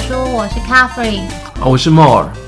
书，我是 Catherine，我是 More。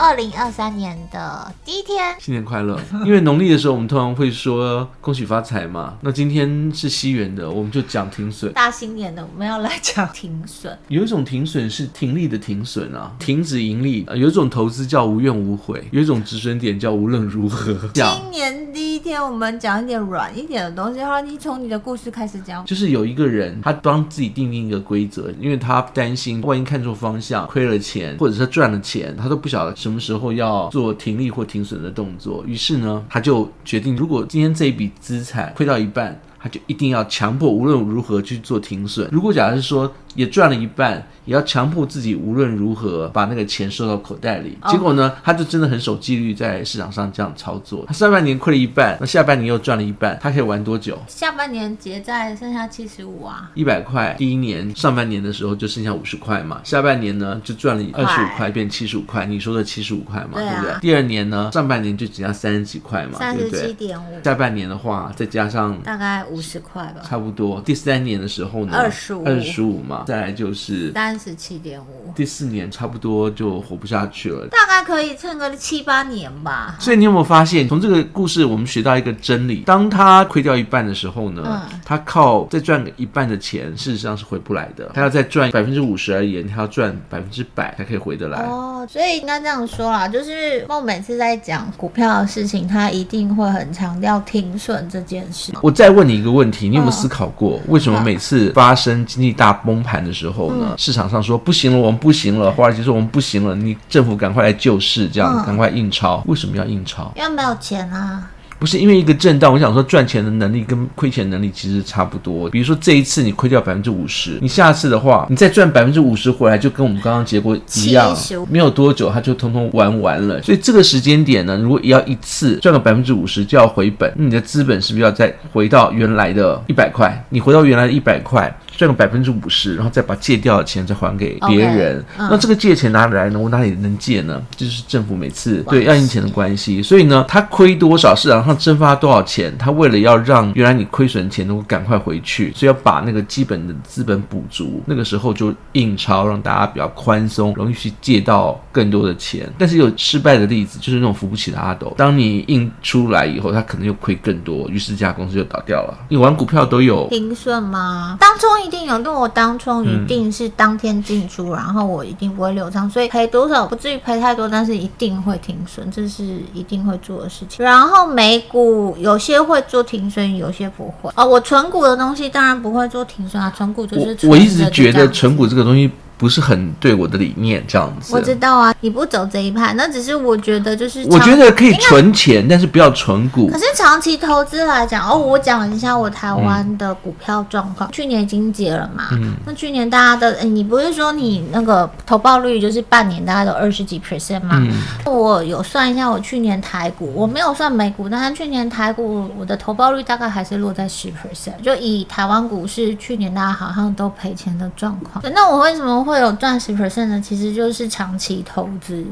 二零二三年的第一天，新年快乐！因为农历的时候，我们通常会说恭喜发财嘛。那今天是西元的，我们就讲停损。大新年的，我们要来讲停损。有一种停损是停利的停损啊，停止盈利。有一种投资叫无怨无悔，有一种止损点叫无论如何。今年第一天，我们讲一点软一点的东西。好，你从你的故事开始讲。就是有一个人，他帮自己定定一个规则，因为他担心万一看错方向，亏了钱，或者是赚了钱，他都不晓得。什么时候要做停利或停损的动作？于是呢，他就决定，如果今天这一笔资产亏到一半，他就一定要强迫无论如何去做停损。如果假设说也赚了一半，也要强迫自己无论如何把那个钱收到口袋里。结果呢，他就真的很守纪律，在市场上这样操作。他上半年亏了一半，那下半年又赚了一半，他可以玩多久？下半年结债剩下七十五啊，一百块。第一年上半年的时候就剩下五十块嘛，下半年呢就赚了二十五块，变七十五块。你说的七十五块嘛，对不对？第二年呢，上半年就只要三十几块嘛，三十七点五。下半年的话，再加上大概五十块吧，差不多。第三年的时候呢，二十五，二十五嘛，再来就是三十七点五。第四年差不多就活不下去了，大概可以撑个七八年吧。所以你有没有发现，从这个故事我们学到一个真理：当他亏掉一半的时候呢，嗯、他靠再赚一半的钱，事实上是回不来的。他要再赚百分之五十而言，他要赚百分之百才可以回得来。哦，所以应该这样说啦，就是梦每次在讲股票的事情，他一定会很强调停损这件事。我再问你一个问题，你有没有思考过，哦、为什么每次发生经济大崩盘的时候呢，嗯、市场上说不行了，我们不行了，华尔街说我们不行了，你政府赶快来救市，这样赶快印钞。为什么要印钞？因为没有钱啊。不是因为一个震荡，我想说赚钱的能力跟亏钱能力其实差不多。比如说这一次你亏掉百分之五十，你下次的话，你再赚百分之五十回来，就跟我们刚刚结果一样，没有多久它就通通玩完了。所以这个时间点呢，如果要一次赚个百分之五十就要回本，那你的资本是不是要再回到原来的一百块？你回到原来的一百块。赚个百分之五十，然后再把借掉的钱再还给别人。Okay, 嗯、那这个借钱哪里来呢？我哪里能借呢？这就是政府每次对要印钱的关系。所以呢，他亏多少，市场上蒸发多少钱，他为了要让原来你亏损钱能够赶快回去，所以要把那个基本的资本补足。那个时候就印钞，让大家比较宽松，容易去借到更多的钱。但是有失败的例子，就是那种扶不起的阿斗。当你印出来以后，他可能又亏更多，于是这家公司就倒掉了。你玩股票都有停损吗？当中一。定有，因为我当冲一定是当天进出，嗯、然后我一定不会留仓，所以赔多少不至于赔太多，但是一定会停损，这是一定会做的事情。然后美股有些会做停损，有些不会。哦，我存股的东西当然不会做停损啊，存股就是我一直觉得存股这个东西。不是很对我的理念这样子。我知道啊，你不走这一派，那只是我觉得就是。我觉得可以存钱，但是不要存股。可是长期投资来讲，哦，我讲一下我台湾的股票状况。嗯、去年已经结了嘛，嗯，那去年大家的，欸、你不是说你那个投报率就是半年大概都二十几 percent 吗？嗯，我有算一下，我去年台股我没有算美股，但是去年台股我的投报率大概还是落在十 percent，就以台湾股市去年大家好像都赔钱的状况。那我为什么？会有赚十 percent 的，其实就是长期投资。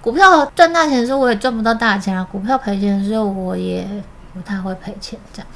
股票赚大钱的时候，我也赚不到大钱啊；股票赔钱的时候，我也不太会赔钱，这样。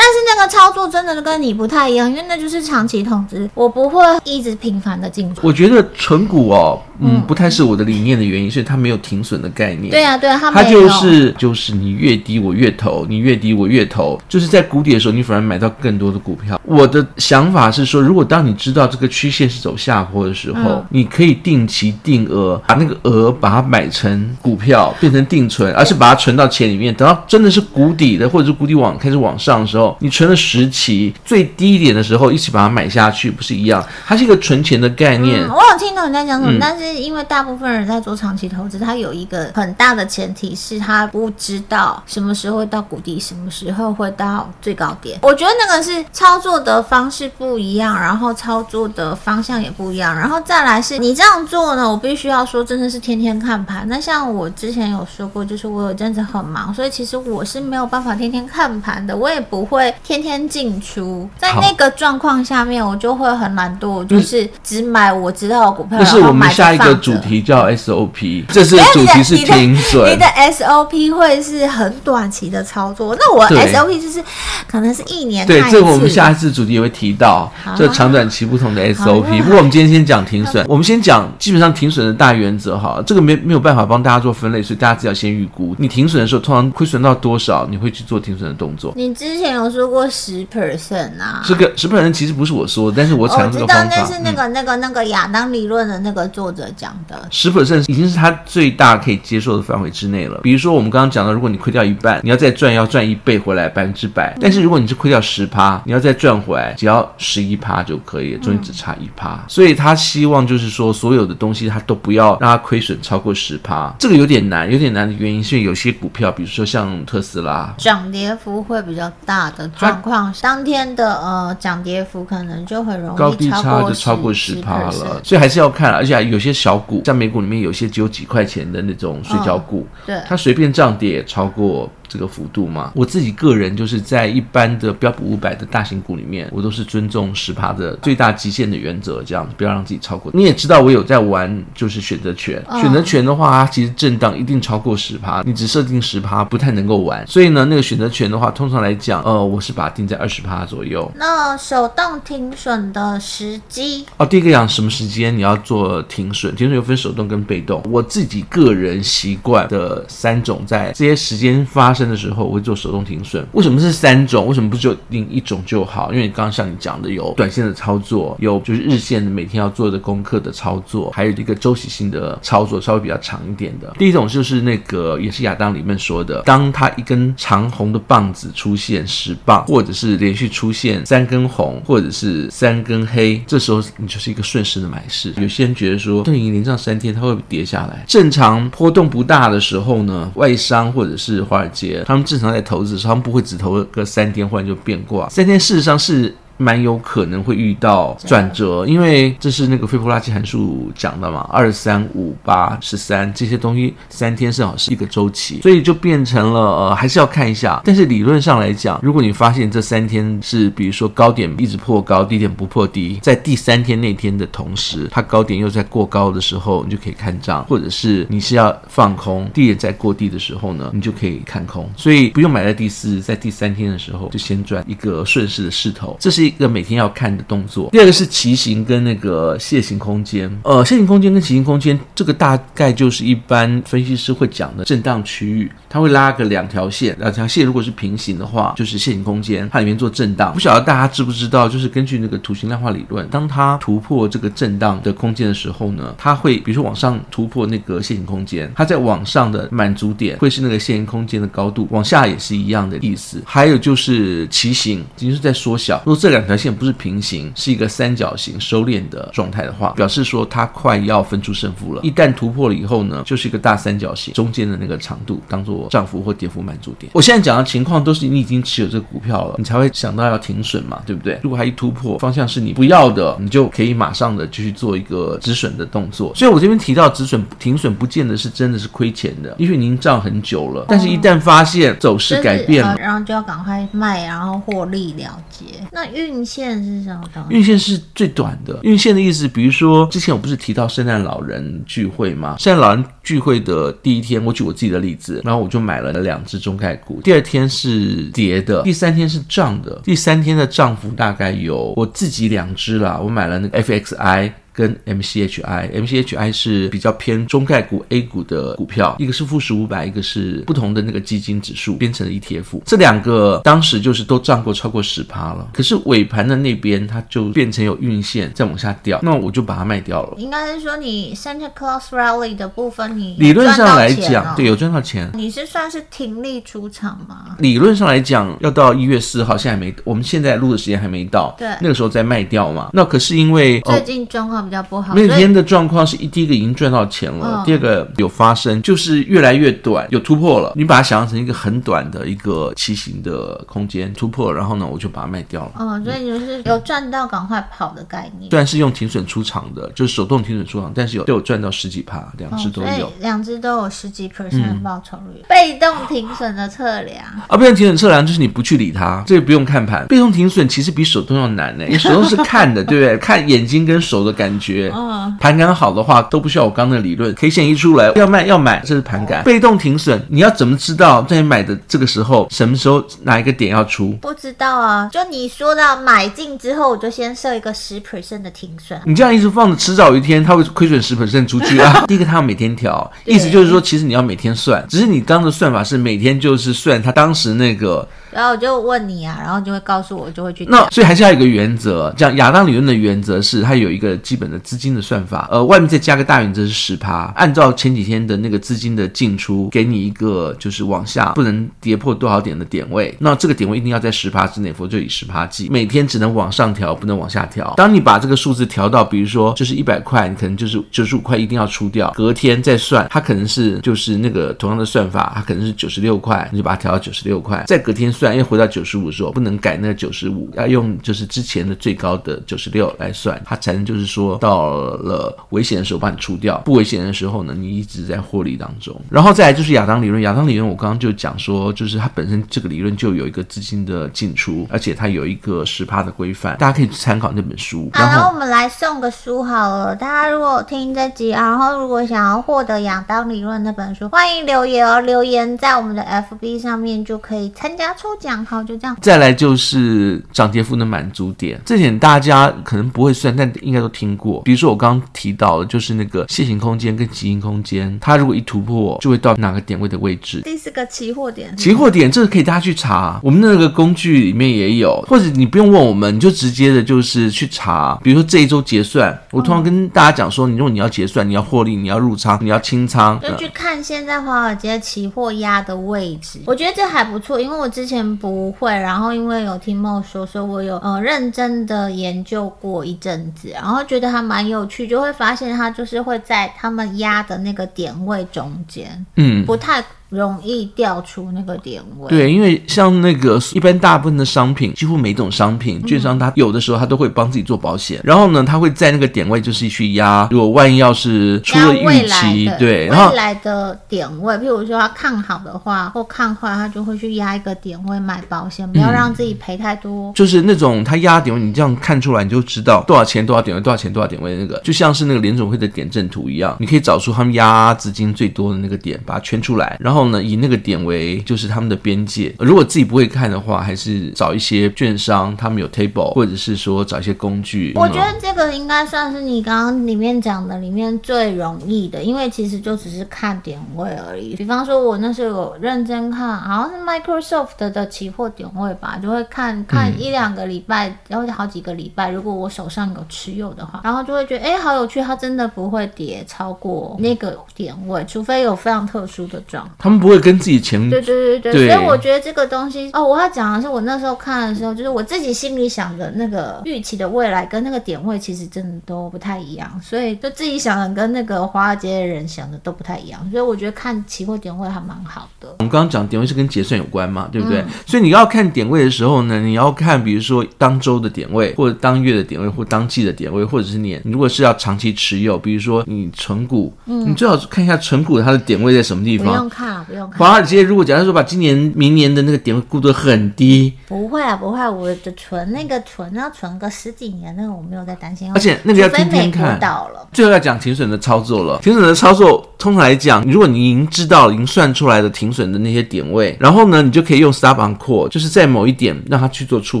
但是那个操作真的跟你不太一样，因为那就是长期投资，我不会一直频繁的进出。我觉得存股哦，嗯，不太是我的理念的原因，是它没有停损的概念。对啊，对啊，它它就是就是你越低我越投，你越低我越投，就是在谷底的时候，你反而买到更多的股票。我的想法是说，如果当你知道这个曲线是走下坡的时候，嗯、你可以定期定额把那个额把它买成股票，变成定存，而是把它存到钱里面，等到真的是谷底的，或者是谷底往开始往上的时候。你存了十期，最低点的时候一起把它买下去，不是一样？它是一个存钱的概念。嗯、我有听懂你在讲什么，嗯、但是因为大部分人在做长期投资，他有一个很大的前提是他不知道什么时候会到谷底，什么时候会到最高点。我觉得那个是操作的方式不一样，然后操作的方向也不一样，然后再来是你这样做呢，我必须要说真的是天天看盘。那像我之前有说过，就是我有阵子很忙，所以其实我是没有办法天天看盘的，我也不会。天天进出，在那个状况下面，我就会很懒惰，就是只买我知道的股票。这是我们下一个主题叫 SOP，这是主题是停损。你的 SOP 会是很短期的操作，那我 SOP 就是可能是一年。对，这个我们下一次主题也会提到，这长短期不同的 SOP。不过我们今天先讲停损，我们先讲基本上停损的大原则哈。这个没没有办法帮大家做分类，所以大家只要先预估，你停损的时候通常亏损到多少，你会去做停损的动作。你之前有说过十 percent 啊？这个十 percent 其实不是我说的，但是我采用这个方法。那是那个那个那个亚当理论的那个作者讲的。十 percent 已经是他最大可以接受的范围之内了。比如说我们刚刚讲的，如果你亏掉一半，你要再赚，要赚一倍回来，百分之百。但是如果你是亏掉十趴，你要再赚回来，只要十一趴就可以，中间只差一趴。嗯。所以他希望就是说，所有的东西他都不要让他亏损超过十趴。这个有点难，有点难的原因是有些股票，比如说像特斯拉，涨跌幅会比较大的状况，当天的呃涨跌幅可能就很容易高低差就超过十趴了。所以还是要看，而且有些小股，像美股里面有些只有几块钱的那种水饺股，哦，对，它随便涨跌也超过。这个幅度嘛，我自己个人就是在一般的标普五百的大型股里面，我都是尊重十趴的最大极限的原则，这样子不要让自己超过。你也知道我有在玩，就是选择权，选择权的话，它其实震荡一定超过十趴，你只设定十趴不太能够玩。所以呢，那个选择权的话，通常来讲，呃，我是把它定在二十趴左右。那手动停损的时机哦，第一个讲什么时间你要做停损？停损又分手动跟被动。我自己个人习惯的三种，在这些时间发生。的时候我会做手动停损，为什么是三种？为什么不就定一种就好？因为刚刚像你讲的，有短线的操作，有就是日线每天要做的功课的操作，还有一个周期性的操作，稍微比较长一点的。第一种就是那个也是亚当里面说的，当它一根长红的棒子出现十棒，或者是连续出现三根红，或者是三根黑，这时候你就是一个顺势的买势。有些人觉得说，对，你连涨三天它会跌下来？正常波动不大的时候呢，外商或者是华尔街。他们正常在投资的时候，他们不会只投个三天，忽然就变卦。三天事实上是。蛮有可能会遇到转折，因为这是那个斐波拉契函数讲的嘛，二三五八十三这些东西三天正好是一个周期，所以就变成了呃还是要看一下。但是理论上来讲，如果你发现这三天是比如说高点一直破高，低点不破低，在第三天那天的同时，它高点又在过高的时候，你就可以看涨；或者是你是要放空，低点在过低的时候呢，你就可以看空。所以不用买在第四，在第三天的时候就先赚一个顺势的势头，这是。一个每天要看的动作。第二个是骑行跟那个楔形空间。呃，楔形空间跟骑行空间，这个大概就是一般分析师会讲的震荡区域。它会拉个两条线，两条线如果是平行的话，就是楔形空间，它里面做震荡。不晓得大家知不知道，就是根据那个图形量化理论，当它突破这个震荡的空间的时候呢，它会比如说往上突破那个楔形空间，它在往上的满足点会是那个楔形空间的高度，往下也是一样的意思。还有就是骑行，已经是在缩小。如果这两条线不是平行，是一个三角形收敛的状态的话，表示说它快要分出胜负了。一旦突破了以后呢，就是一个大三角形，中间的那个长度当做涨幅或跌幅满足点。我现在讲的情况都是你已经持有这个股票了，你才会想到要停损嘛，对不对？如果它一突破方向是你不要的，你就可以马上的就去做一个止损的动作。所以我这边提到止损停损，不见得是真的是亏钱的，因为您涨很久了。但是，一旦发现走势改变了，然后就要赶快卖，然后获利了结。那运线是什么？运线是最短的。运线的意思，比如说之前我不是提到圣诞老人聚会吗？圣诞老人聚会的第一天，我举我自己的例子，然后我就买了两只中概股。第二天是跌的，第三天是涨的。第三天的涨幅大概有我自己两只啦，我买了那个 FXI。跟 MCHI，MCHI 是比较偏中概股 A 股的股票，一个是富时五百，一个是不同的那个基金指数编成的 ETF。这两个当时就是都涨过超过十趴了，可是尾盘的那边它就变成有运线在往下掉，那我就把它卖掉了。应该是说你 Santa Claus Rally 的部分你、哦，你理论上来讲，对，有赚到钱。你是算是停利出场吗？理论上来讲，要到一月四号，现在还没，我们现在录的时间还没到，对，那个时候再卖掉嘛。那可是因为最近状况。比较不好。那天的状况是一第一个已经赚到钱了，第二个有发生，就是越来越短，有突破了。你把它想象成一个很短的一个骑行的空间突破，然后呢，我就把它卖掉了。哦，所以就是有赚到赶快跑的概念。虽然是用停损出场的，就是手动停损出场，但是有都有赚到十几趴，两只都有，两只都有十几 percent 报酬率。被动停损的测量啊，被动停损测量就是你不去理它，这个不用看盘。被动停损其实比手动要难呢，你手动是看的，对不对？看眼睛跟手的感感觉。嗯，盘感好的话都不需要我刚刚的理论，K 线一出来要卖要买，这是盘感。被动停损，你要怎么知道在你买的这个时候什么时候哪一个点要出？不知道啊，就你说到买进之后，我就先设一个十 percent 的停损。你这样一直放着，迟早有一天它会亏损十 percent 出去啊。第一个，它要每天调，意思就是说，其实你要每天算，只是你刚刚的算法是每天就是算它当时那个。然后我就问你啊，然后就会告诉我，就会去。那所以还是要有一个原则，这样亚当理论的原则是它有一个基本的资金的算法，呃，外面再加个大原则是十趴，按照前几天的那个资金的进出，给你一个就是往下不能跌破多少点的点位，那这个点位一定要在十趴之内，否则就以十趴计。每天只能往上调，不能往下调。当你把这个数字调到，比如说就是一百块，你可能就是九十五块一定要出掉，隔天再算，它可能是就是那个同样的算法，它可能是九十六块，你就把它调到九十六块，再隔天算，因为回到九十五的时候不能改那个九十五，要用就是之前的最高的九十六来算，它才能就是说到了危险的时候把你除掉，不危险的时候呢，你一直在获利当中。然后再来就是亚当理论，亚当理论我刚刚就讲说，就是它本身这个理论就有一个资金的进出，而且它有一个十趴的规范，大家可以参考那本书。好，然后我们来送个书好了，大家如果听这集，然后如果想要获得亚当理论那本书，欢迎留言哦，留言在我们的 FB 上面就可以参加抽奖。好，就这样。再来就是涨跌幅的满足点，这点大家可能不会算，但应该都听过。比如说我刚刚提到的，就是那个楔形空间跟急行空间，它如果一突破，就会到哪个点位的位置。第四个期货点，期货点这个可以大家去查，我们那个工具里面也有，或者你不用问我们，你就直接的就是去查。比如说这一周结算，我通常跟大家讲说，你如果你要结算，你要获利，你要入仓，你要清仓，就去看现在华尔街期货压的位置。我觉得这还不错，因为我之前不会，然后因为有听 Mo 说，所以我有呃认真的研究过一阵子，然后觉得还蛮有趣，就会发现它就是会在他们压的那个点位中间，嗯，不太。容易掉出那个点位。对，因为像那个一般大部分的商品，几乎每种商品，券商他有的时候他都会帮自己做保险，然后呢，他会在那个点位就是去压，如果万一要是出了预期，对，然后未来的点位，譬如说他看好的话或看坏，他就会去压一个点位买保险，不要让自己赔太多。就是那种他压点位，你这样看出来，你就知道多少钱多少点位多少钱多少点位那个，就像是那个联总会的点阵图一样，你可以找出他们压资金最多的那个点，把它圈出来，然后呢，以那个点为就是他们的边界。如果自己不会看的话，还是找一些券商，他们有 table，或者是说找一些工具。我觉得这个应该算是你刚刚里面讲的里面最容易的，因为其实就只是看点位而已。比方说，我那时候有认真看，好像是 Microsoft 的期货点位吧，就会看看一两个礼拜，然后好几个礼拜，如果我手上有持有的话，然后就会觉得哎，好有趣，它真的不会跌超过那个点位，除非有非常特殊的状况。他们不会跟。自己前对对对对，所以我觉得这个东西哦，我要讲的是，我那时候看的时候，就是我自己心里想的那个预期的未来跟那个点位，其实真的都不太一样，所以就自己想的跟那个华尔街的人想的都不太一样，所以我觉得看期货点位还蛮好的。我们刚刚讲点位是跟结算有关嘛，对不对？嗯、所以你要看点位的时候呢，你要看比如说当周的点位，或者当月的点位，或当季的点位，或者是年。如果是要长期持有，比如说你存股，嗯，你最好看一下存股它的点位在什么地方。不用看了，不用看。华尔街如果假设说把今年、明年的那个点会估得很低，不会啊，不会，我的存那个存要存个十几年，那个我没有在担心。而且那个要天天看。到了，最后要讲停损的操作了。停损的操作，通常来讲，如果你已经知道、已经算出来的停损的那些点位，然后呢，你就可以用 stop on call，就是在某一点让它去做触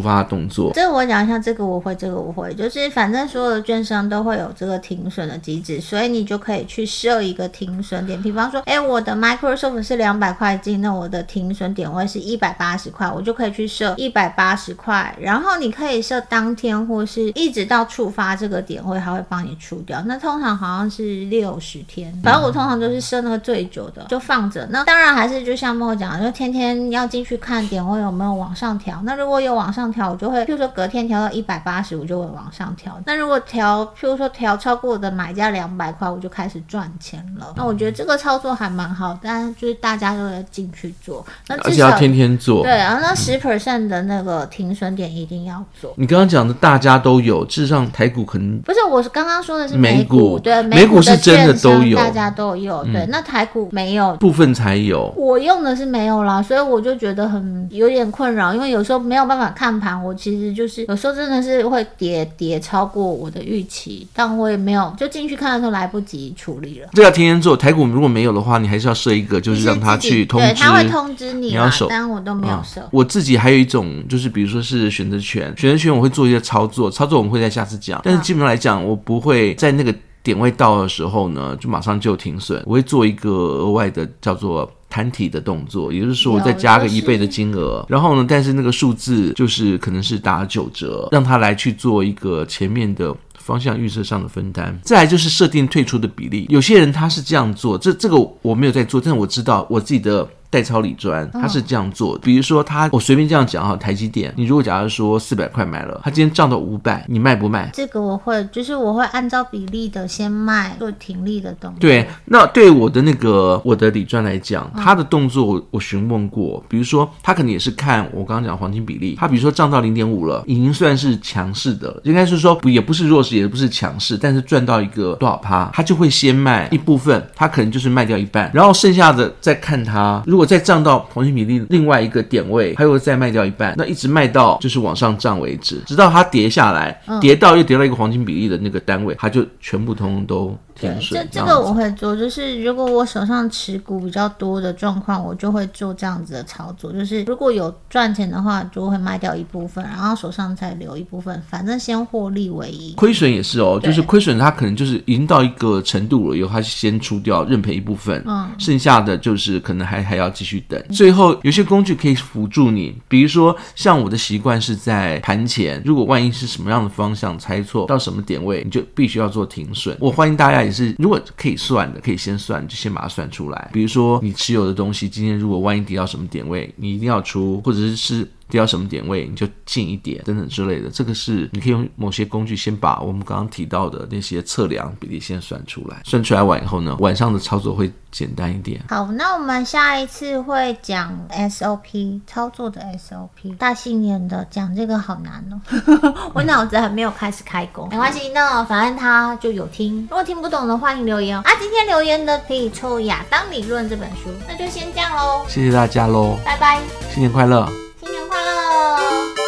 发的动作。这我讲一下，这个我会，这个我会，就是反正所有的券商都会有这个停损的机制，所以你就可以去设一个停损点。比方说，哎，我的 Microsoft 是两百块进，那我的停损点位是一百八十块，我就可以去设一百八十块。然后你可以设当天或是一直到触发这个点位，它会帮你出掉。那通常好像是六十天，反正我通常都是设那个最久的，就放着。那当然还是就像莫讲，就天天要进去看点位有没有往上调。那如果有往上调，我就会，譬如说隔天调到一百八十，我就会往上调。那如果调，譬如说调超过我的买价两百块，我就开始赚钱了。那我觉得这个操作还蛮好，但就就是大家都要进去做，那而且要天天做。对，然后那十 percent 的那个停损点一定要做。你刚刚讲的大家都有，事实上台股可能不是，我是刚刚说的是美股，美股对，美股是真的都有，大家都有。对，那台股没有，部分才有。我用的是没有啦，所以我就觉得很有点困扰，因为有时候没有办法看盘，我其实就是有时候真的是会跌跌超过我的预期，但我也没有就进去看的时候来不及处理了。这要天天做，台股如果没有的话，你还是要设一个，就是让他去通知，对，他会通知你，你要守，但我都没有设。我自己还有一种，就是比如说是选择权，选择权我会做一些操作，操作我们会在下次讲，但是基本上来讲，我不会在那个点位到的时候呢，就马上就停损，我会做一个额外的叫做。摊体的动作，也就是说，我再加个一倍的金额，然后呢，但是那个数字就是可能是打九折，让他来去做一个前面的方向预测上的分担。再来就是设定退出的比例，有些人他是这样做，这这个我没有在做，但是我知道我自己的。代抄理专，他是这样做的，比如说他，我随便这样讲哈，台积电，你如果假如说四百块买了，他今天涨到五百，你卖不卖？这个我会，就是我会按照比例的先卖，做停利的动作。对，那对我的那个我的理专来讲，他的动作我我询问过，比如说他可能也是看我刚刚讲黄金比例，他比如说涨到零点五了，已经算是强势的，应该是说不也不是弱势，也不是强势，但是赚到一个多少趴，他就会先卖一部分，他可能就是卖掉一半，然后剩下的再看他如果。再涨到黄金比例另外一个点位，它又再卖掉一半，那一直卖到就是往上涨为止，直到它跌下来，跌到又跌到一个黄金比例的那个单位，它就全部通通都。对，这这个我会做，就是如果我手上持股比较多的状况，我就会做这样子的操作。就是如果有赚钱的话，就会卖掉一部分，然后手上再留一部分，反正先获利为宜。亏损也是哦，就是亏损它可能就是已经到一个程度了，以后它先出掉，认赔一部分，嗯，剩下的就是可能还还要继续等。最后有些工具可以辅助你，比如说像我的习惯是在盘前，如果万一是什么样的方向猜错到什么点位，你就必须要做停损。我欢迎大家。是，如果可以算的，可以先算，就先把它算出来。比如说，你持有的东西，今天如果万一跌到什么点位，你一定要出，或者是是。跌到什么点位你就进一点等等之类的，这个是你可以用某些工具先把我们刚刚提到的那些测量比例先算出来，算出来完以后呢，晚上的操作会简单一点。好，那我们下一次会讲 SOP 操作的 SOP，大新年的讲这个好难哦，我脑子还没有开始开工，没关系，那反正他就有听，如果听不懂的欢迎留言哦。啊，今天留言的可以抽《亚当理论》这本书，那就先这样喽，谢谢大家喽，拜拜，新年快乐。了。